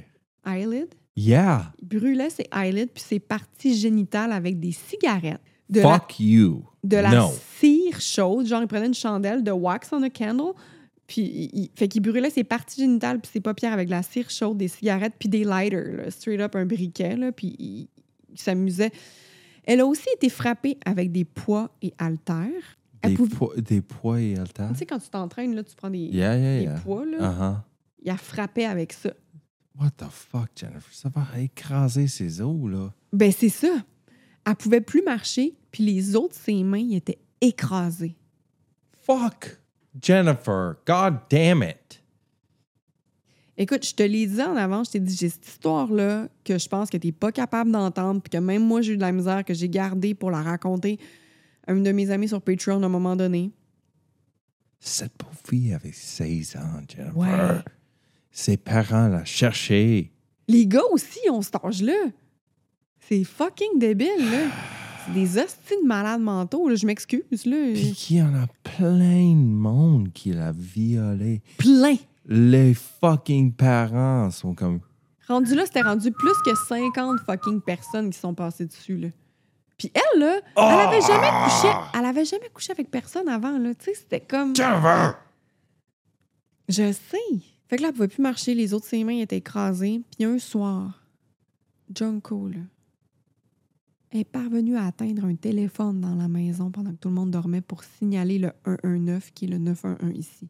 eyelid. Yeah. Il brûlait ses eyelids puis ses parties génitales avec des cigarettes. De la, Fuck you. de la No. cire chaude. Genre, il prenait une chandelle de wax on a candle. Puis, il, fait qu'il brûlait ses parties génitales puis ses paupières avec de la cire chaude, des cigarettes puis des lighters. là. straight up un briquet. Là, puis, il, il s'amusait. Elle a aussi été frappée avec des poids et haltères. Des, pouvait- poids, des poids et haltères? Tu sais, quand tu t'entraînes, là, tu prends des, Yeah, yeah, des yeah. poids. Là. Uh-huh. Il a frappé avec ça. What the fuck, Jennifer? Ça va écraser ses os, là. Ben, c'est ça. Elle pouvait plus marcher, puis les autres, ses mains, ils étaient écrasées. Fuck. Jennifer, god damn it. Écoute, je te l'ai dit en avant, je t'ai dit, j'ai cette histoire-là que je pense que tu n'es pas capable d'entendre, puis que même moi, j'ai eu de la misère, que j'ai gardée pour la raconter à une de mes amies sur Patreon à un moment donné. Cette pauvre fille avait 16 ans, Jennifer. Ouais. Ses parents la cherchaient. Les gars aussi ont cet âge-là. C'est fucking débile, là. C'est des hosties de malades mentaux, là. Je m'excuse, là. Puis qu'il y en a plein de monde qui l'a violée. Plein. Les fucking parents sont comme. Rendu là, c'était rendu plus que 50 fucking personnes qui sont passées dessus, là. Puis elle, là, elle avait jamais couché, elle avait jamais couché avec personne avant, là. Tu sais, c'était comme... Je sais. Fait que là, elle pouvait plus marcher, les autres, ses mains étaient écrasées. Puis un soir, Junko, là, est parvenue à atteindre un téléphone dans la maison pendant que tout le monde dormait pour signaler le 119, qui est le 911 ici.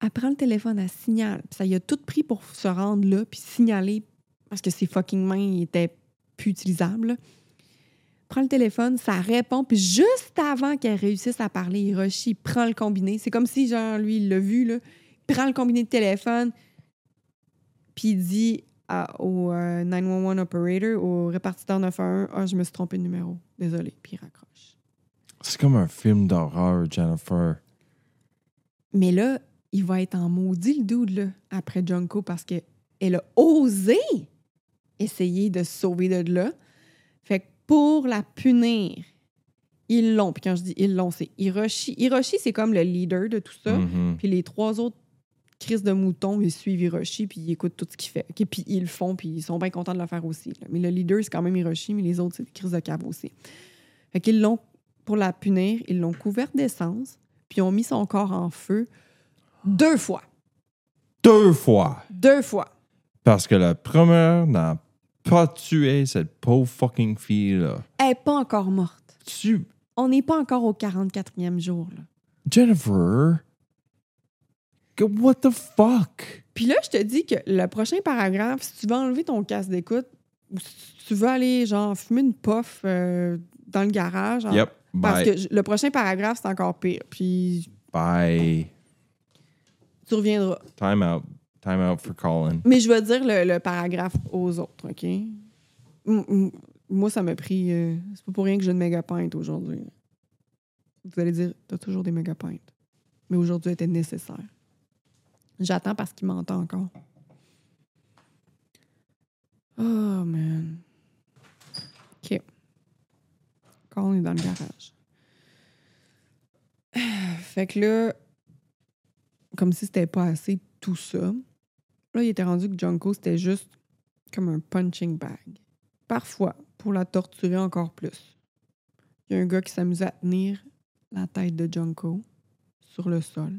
Elle prend le téléphone, elle signale. Puis ça y a tout pris pour se rendre là, puis signaler, parce que ses fucking mains étaient plus utilisables. là. Prend le téléphone, ça répond, puis juste avant qu'elle réussisse à parler, Hiroshi prend le combiné. C'est comme si, genre, lui, il l'a vu, là. Il prend le combiné de téléphone, puis il dit à- au euh, 911 operator, au répartiteur 911, Ah, je me suis trompé de numéro. Désolé. Puis il raccroche. C'est comme un film d'horreur, Jennifer. Mais là, il va être en maudit, le dude, là, après Junko, parce qu'elle a osé essayer de se sauver de là. Fait que pour la punir, ils l'ont. Puis quand je dis ils l'ont, c'est Hiroshi. Hiroshi, c'est comme le leader de tout ça. Mhm. Puis les trois autres crises de moutons, ils suivent Hiroshi, puis ils écoutent tout ce qu'il fait. OK? Puis ils le font, puis ils sont bien contents de le faire aussi. là. Mais le leader, c'est quand même Hiroshi, mais les autres, c'est des crises de cave aussi. Fait qu'ils l'ont, pour la punir, ils l'ont couverte d'essence, puis ils ont mis son corps en feu deux fois. Deux fois. Deux fois. Parce que la première n'a pas tué cette pauvre fucking fille-là. Elle n'est pas encore morte. Tu. On n'est pas encore au 44e jour. Là. Jennifer. What the fuck? Puis là, je te dis que le prochain paragraphe, si tu veux enlever ton casque d'écoute, ou si tu veux aller, genre, fumer une puff euh, dans le garage, Yep. Parce que le prochain paragraphe, c'est encore pire. Puis Bye. tu reviendras. Time out. Time out for Colin. Mais je vais dire le, le paragraphe aux autres, OK? M- moi, ça m'a pris. euh, c'est pas pour rien que j'ai une méga pinte aujourd'hui. Vous allez dire, t'as toujours des méga pintes. Mais aujourd'hui, elle était nécessaire. J'attends parce qu'il m'entend encore. Oh, man. OK. Colin est dans le garage. Fait que là, comme si c'était pas assez tout ça, là, il était rendu que Junko, c'était juste comme un punching bag. Parfois, pour la torturer encore plus. Il y a un gars qui s'amusait à tenir la tête de Junko sur le sol.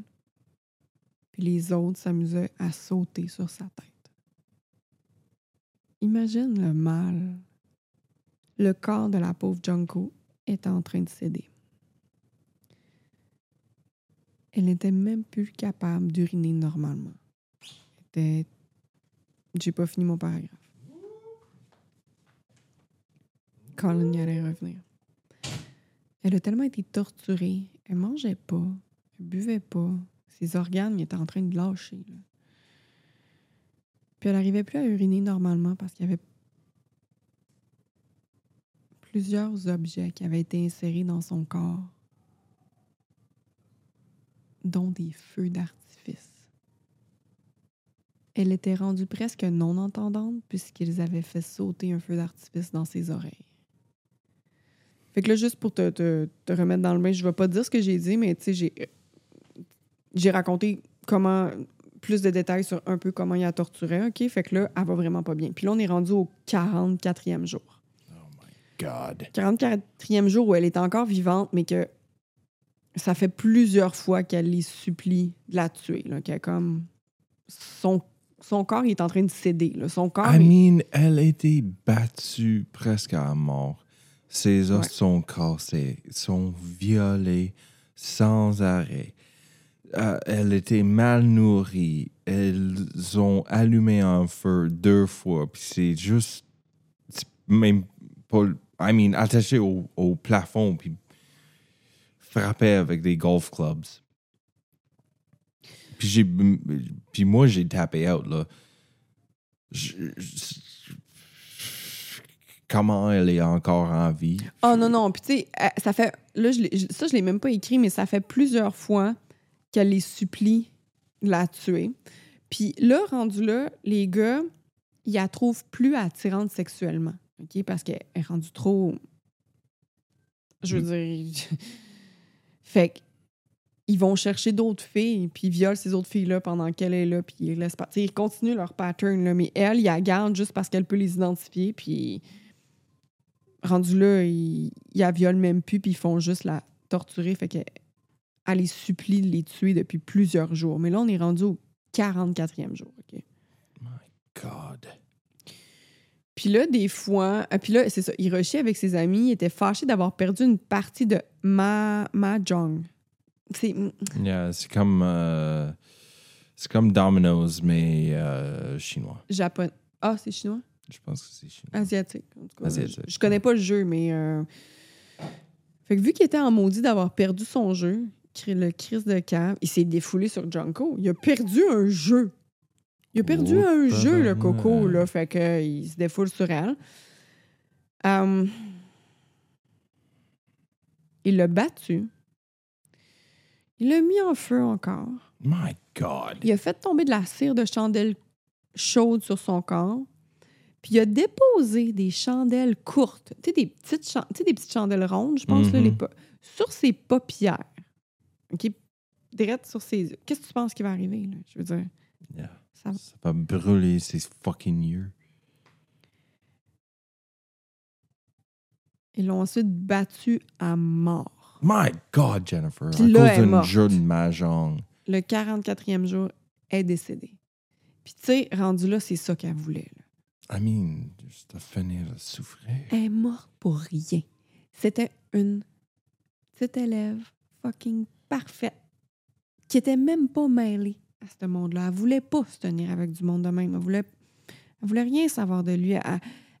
Les autres s'amusaient à sauter sur sa tête. Imagine le mal. Le corps de la pauvre Junko est en train de céder. Elle n'était même plus capable d'uriner normalement. Était... J'ai pas fini mon paragraphe. Colin y allait revenir. Elle a tellement été torturée. Elle mangeait pas. Elle buvait pas. Ses organes étaient en train de lâcher. Puis elle n'arrivait plus à uriner normalement parce qu'il y avait plusieurs objets qui avaient été insérés dans son corps, dont des feux d'artifice. Elle était rendue presque non entendante puisqu'ils avaient fait sauter un feu d'artifice dans ses oreilles. Fait que là, juste pour te, te- te remettre dans le bain, je vais pas dire ce que j'ai dit, mais tu sais, j'ai, j'ai raconté comment, plus de détails sur un peu comment il a torturé, OK? Fait que là, elle va vraiment pas bien. Puis là, on est rendu au 44e jour. God. 44e jour où elle est encore vivante, mais que ça fait plusieurs fois qu'elle les supplie de la tuer. Là, qu'elle comme... Son, son corps il est en train de céder. là. Son corps... I est- mean, elle a été battue presque à mort. Ses os Ouais. sont cassés, sont violés sans arrêt. Elle était mal nourrie. Elles ont allumé un feu deux fois. Puis c'est juste. Même pas. I mean, attaché au, plafond. Puis frappé avec des golf clubs. Puis, j'ai, puis moi, j'ai tapé out, là. Comment elle est encore en vie? Oh non, non. Puis tu sais, ça fait... Là, je- ça, je l'ai même pas écrit, mais ça fait plusieurs fois qu'elle les supplie de la tuer. Puis là, rendu là, les gars, ils la trouvent plus attirante sexuellement. OK? Parce qu'elle est rendue trop... Je veux dire... fait ils vont chercher d'autres filles, puis ils violent ces autres filles-là pendant qu'elle est là, puis ils laissent pas. Ils continuent leur pattern, mais elle, ils la gardent juste parce qu'elle peut les identifier, puis rendu là, ils, ils la violent même plus, puis ils font juste la torturer. Fait qu'elle elle les supplie de les tuer depuis plusieurs jours. Mais là, on est rendu au 44e jour. OK? God. Puis là, des fois, ah, puis là, c'est ça, Hiroshi, avec ses amis, il était fâché d'avoir perdu une partie de Ma Mahjong. C'est Yeah, c'est comme. euh, c'est comme Domino's, mais euh, chinois. japonais. Ah, c'est chinois? Je pense que c'est chinois. Asiatique. En tout cas, Asiatique. Je, je connais pas le jeu, mais. euh, Fait que vu qu'il était en maudit d'avoir perdu son jeu, le crise de cave, il s'est défoulé sur Junko. Il a perdu un jeu. Il a perdu un jeu, le coco, là. Fait que il se défoule sur elle. Euh, Il l'a battu. Il l'a mis en feu encore. My God. Il a fait tomber de la cire de chandelle chaude sur son corps. Puis il a déposé des chandelles courtes, tu sais, des petites, des petites chandelles rondes, je pense, là, Mhm. les pa- sur ses paupières. OK? Direct sur ses. Qu'est-ce que tu penses qui va arriver, là? Je veux dire, Yeah. ça Ça va brûler ses fucking yeux. Ils l'ont ensuite battu à mort. My God, Jennifer. Puis à cause d'un jeu de mahjong. Le 44e jour, elle est décédée. Puis, tu sais, rendu là, c'est ça qu'elle voulait. là. I mean, juste à finir de souffrir. Elle est morte pour rien. C'était une petite élève fucking parfaite qui était même pas mêlée à ce monde-là. Elle voulait pas se tenir avec du monde de même. Elle voulait, elle voulait rien savoir de lui. Elle,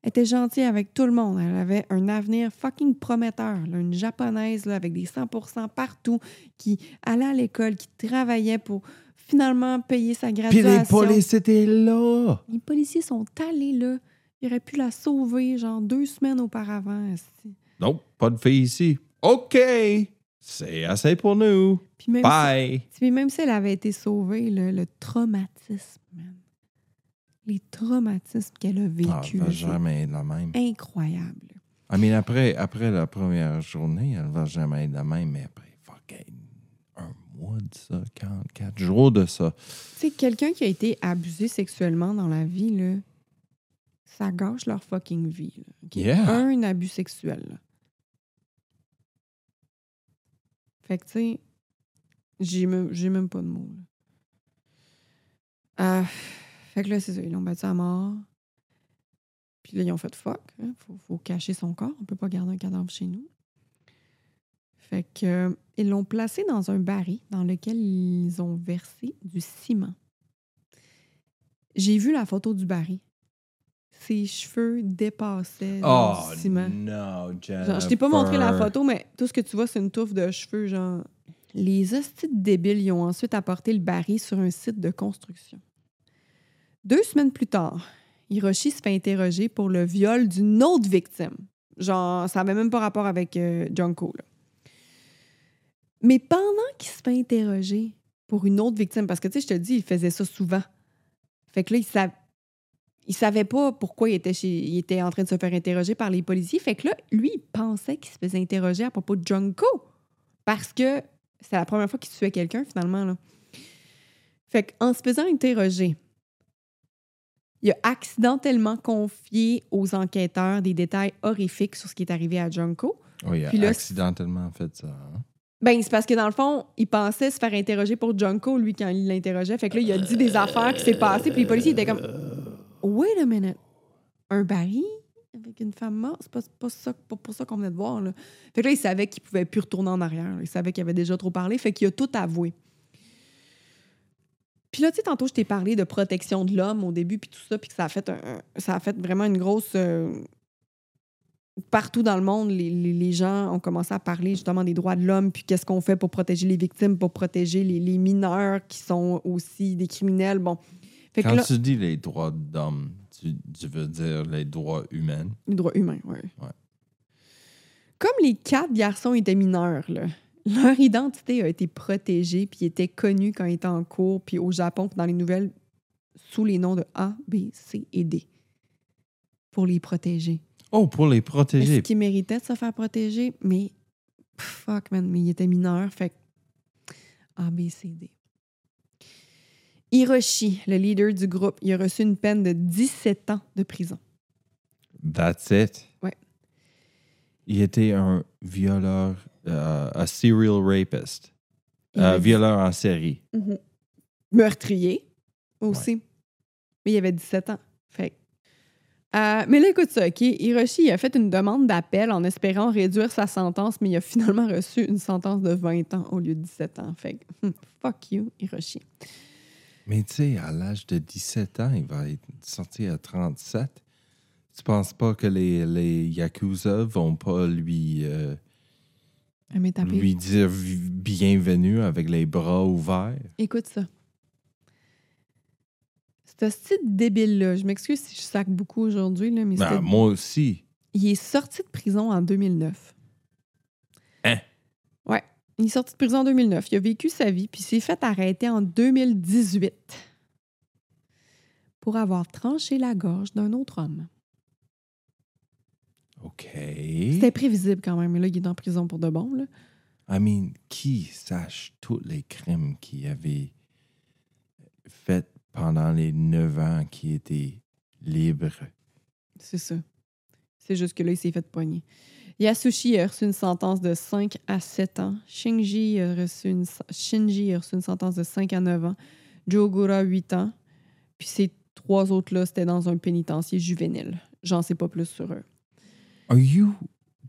elle était gentille avec tout le monde. Elle avait un avenir fucking prometteur. là. Une japonaise là, avec des 100% partout, qui allait à l'école, qui travaillait pour finalement payer sa Puis graduation. les polices étaient là. Les policiers sont allés là. Ils auraient pu la sauver, genre deux semaines auparavant. Non, pas de fille ici. OK. C'est assez pour nous. Puis même, Bye. si, puis même si elle avait été sauvée, le, le traumatisme, man. Les traumatismes qu'elle a Ah, vécu. elle va c'est jamais être la même. incroyable. I mean, après, après la première journée, elle va jamais être la même, mais après, fucking un mois de ça, 44 jours de ça. Tu sais, quelqu'un qui a été abusé sexuellement dans la vie, là, ça gâche leur fucking vie. là, ok? Yeah. Un abus sexuel. là. Fait que, tu sais, j'ai même, même pas de mots. Ah, fait que là, c'est ça, ils l'ont battu à mort. Puis là, ils ont fait fuck. hein, faut, faut cacher son corps. On peut pas garder un cadavre chez nous. Fait que, ils l'ont placé dans un baril dans lequel ils ont versé du ciment. J'ai vu la photo du baril. Ses cheveux dépassaient Oh du ciment. non, Jennifer. Genre, je t'ai pas montré la photo, mais tout ce que tu vois, c'est une touffe de cheveux, genre. Les hosties débiles, ils ont ensuite apporté le baril sur un site de construction. Deux semaines plus tard, Hiroshi se fait interroger pour le viol d'une autre victime. Genre, ça avait même pas rapport avec euh, Junko, là. Mais pendant qu'il se fait interroger pour une autre victime, parce que, tu sais, je te dis, il faisait ça souvent. Fait que là, il, sa- il savait pas pourquoi il était, chez... il était en train de se faire interroger par les policiers. Fait que là, lui, il pensait qu'il se faisait interroger à propos de Junko. Parce que c'est la première fois qu'il tuait quelqu'un, finalement. Là. Fait qu'en se faisant interroger, il a accidentellement confié aux enquêteurs des détails horrifiques sur ce qui est arrivé à Junko. Oui, il a là, accidentellement fait ça. hein. Ben, c'est parce que dans le fond, il pensait se faire interroger pour Junko, lui, quand il l'interrogeait. Fait que là, il a dit des affaires qui s'est passées, puis les policiers étaient comme Wait a minute. Un baril avec une femme morte, c'est pas, pas, ça, pas pour ça qu'on venait de voir. Là. Fait que là, il savait qu'il pouvait plus retourner en arrière. Il savait qu'il avait déjà trop parlé, fait qu'il a tout avoué. Puis là, tu sais, tantôt, je t'ai parlé de protection de l'homme au début, puis tout ça, puis que ça a fait, un- ça a fait vraiment une grosse. euh, partout dans le monde, les, les- les gens ont commencé à parler justement des droits de l'homme, puis qu'est-ce qu'on fait pour protéger les victimes, pour protéger les, les mineurs qui sont aussi des criminels. Bon. Fait que Quand là, tu dis les droits d'homme, tu, tu veux dire les droits humains? les droits humains, oui. Ouais. Comme les quatre garçons étaient mineurs, là, leur identité a été protégée, puis ils étaient connus quand ils étaient en cours, puis au Japon, puis dans les nouvelles, sous les noms de A, B, C et D, pour les protéger. Oh, pour les Est-ce protéger. qu'ils méritaient de se faire protéger? Mais, fuck, man, mais ils étaient mineurs, fait A, B, C, D. Hiroshi, le leader du groupe, il a reçu une peine de 17 ans de prison. That's it? Ouais. Il était un violeur, euh, un serial rapist. Un dit- violeur en série. Mhm. Meurtrier aussi. Mais il avait 17 ans. Fait. Euh, mais là, écoute ça, OK? Hiroshi il a fait une demande d'appel en espérant réduire sa sentence, mais il a finalement reçu une sentence de 20 ans au lieu de 17 ans. Fait que, hmm, fuck you, Hiroshi. Mais tu sais, à l'âge de 17 ans, il va être sorti à 37. Tu penses pas que les, les Yakuza vont pas lui, euh, lui dire bienvenue avec les bras ouverts? Écoute ça. Ce style débile-là, je m'excuse si je sac beaucoup aujourd'hui, mais Ben, moi aussi. il est sorti de prison en 2009. Il est sorti de prison en 2009. Il a vécu sa vie, puis s'est fait arrêter en 2018 pour avoir tranché la gorge d'un autre homme. OK. C'était prévisible quand même, mais là, il est en prison pour de bon. Là. I mean, qui sache tous les crimes qu'il avait fait pendant les neuf ans qui étaient libres? C'est ça. C'est juste que là, il s'est fait poigner. Yasushi a reçu une sentence de 5 à 7 ans. Shinji a reçu une, Shinji a reçu une sentence de 5 à 9 ans. Jogura, 8 ans. Puis ces trois autres-là, c'était dans un pénitencier juvénile. J'en sais pas plus sur eux. Are you...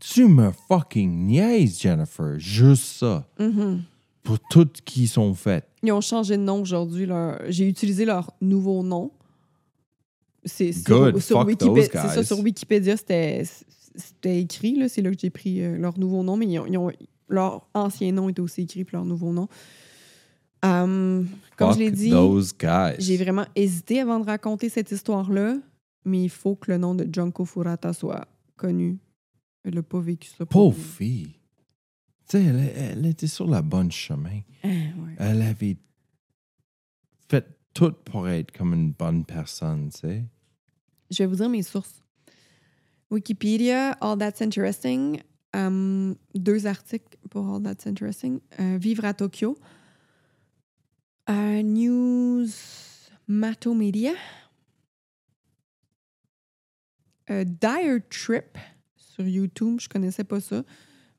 Tu me fucking niaises, Jennifer. Juste ça. Mhm. Pour toutes qui sont faites. Ils ont changé de nom aujourd'hui. leur- J'ai utilisé leur nouveau nom. C'est Good. sur, sur Wikipédia. C'est ça, sur Wikipédia, c'était c'était écrit. là. C'est là que j'ai pris euh, leur nouveau nom, mais ils ont, ils ont- leur ancien nom est aussi écrit, puis leur nouveau nom. Um, comme Fuck je l'ai dit, those guys. j'ai vraiment hésité avant de raconter cette histoire-là, mais il faut que le nom de Junko Furata soit connu. Elle n'a pas vécu ça. Pauvre fille. Tu sais, elle, elle était sur la bonne chemin. Ah, ouais. Elle avait fait tout pour être comme une bonne personne, tu sais. Je vais vous dire mes sources. Wikipédia, All That's Interesting, um, deux articles pour All That's Interesting. Euh, Vivre à Tokyo. Euh, News Mato Media. Euh, Dire Trip sur YouTube, je connaissais pas ça,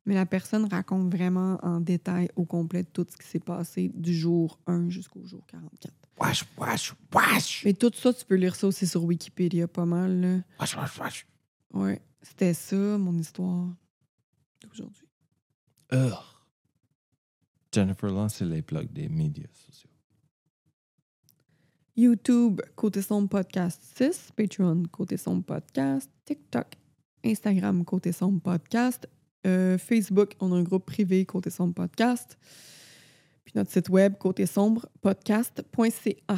mais la personne raconte vraiment en détail au complet tout ce qui s'est passé du jour 1 jusqu'au jour 44. Wash, wash, wash! Mais tout ça, tu peux lire ça aussi sur Wikipédia pas mal. Là. Wash, wash, wash. Ouais, c'était ça, mon histoire d'aujourd'hui. Ugh. Jennifer, lancez les plugs des médias sociaux. YouTube, Côté Sombre Podcast 6. Patreon, Côté Sombre Podcast. TikTok, Instagram, Côté Sombre Podcast. Euh, Facebook, on a un groupe privé, Côté Sombre Podcast. Puis notre site web, côté sombre podcast.ca.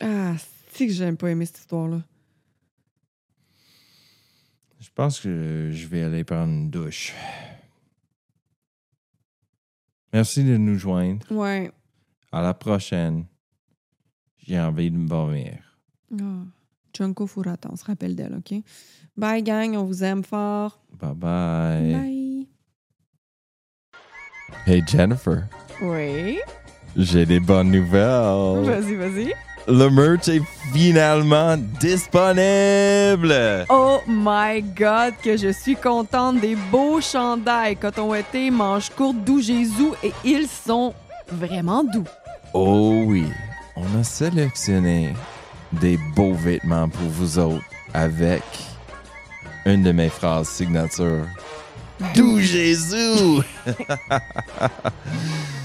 Ah, si que j'aime pas aimer cette histoire-là. Je pense que je vais aller prendre une douche. Merci de nous joindre. Ouais, À la prochaine. J'ai envie de me dormir. Ah. Junko Furata, on se rappelle d'elle, OK? Bye, gang, on vous aime fort. Bye bye. Bye. Hey Jennifer, Oui. j'ai des bonnes nouvelles. Vas-y, vas-y. Le merch est finalement disponible. Oh my God, que je suis contente des beaux chandails coton été, manches courtes, doux Jésus, et ils sont vraiment doux. Oh oui, on a sélectionné des beaux vêtements pour vous autres avec une de mes phrases signature. D'où Jésus!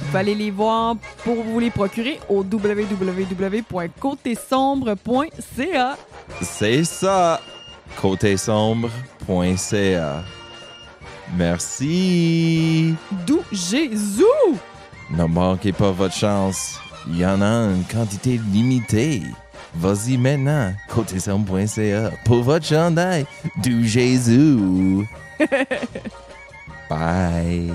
Vous allez les voir pour vous les procurer au www.côtesombre.ca. C'est ça! Côtesombre.ca. Merci! D'où Jésus! Ne manquez pas votre chance. Il y en a une quantité limitée. Vas-y maintenant, côtesombre.ca pour votre chandail du Jésus. Bye.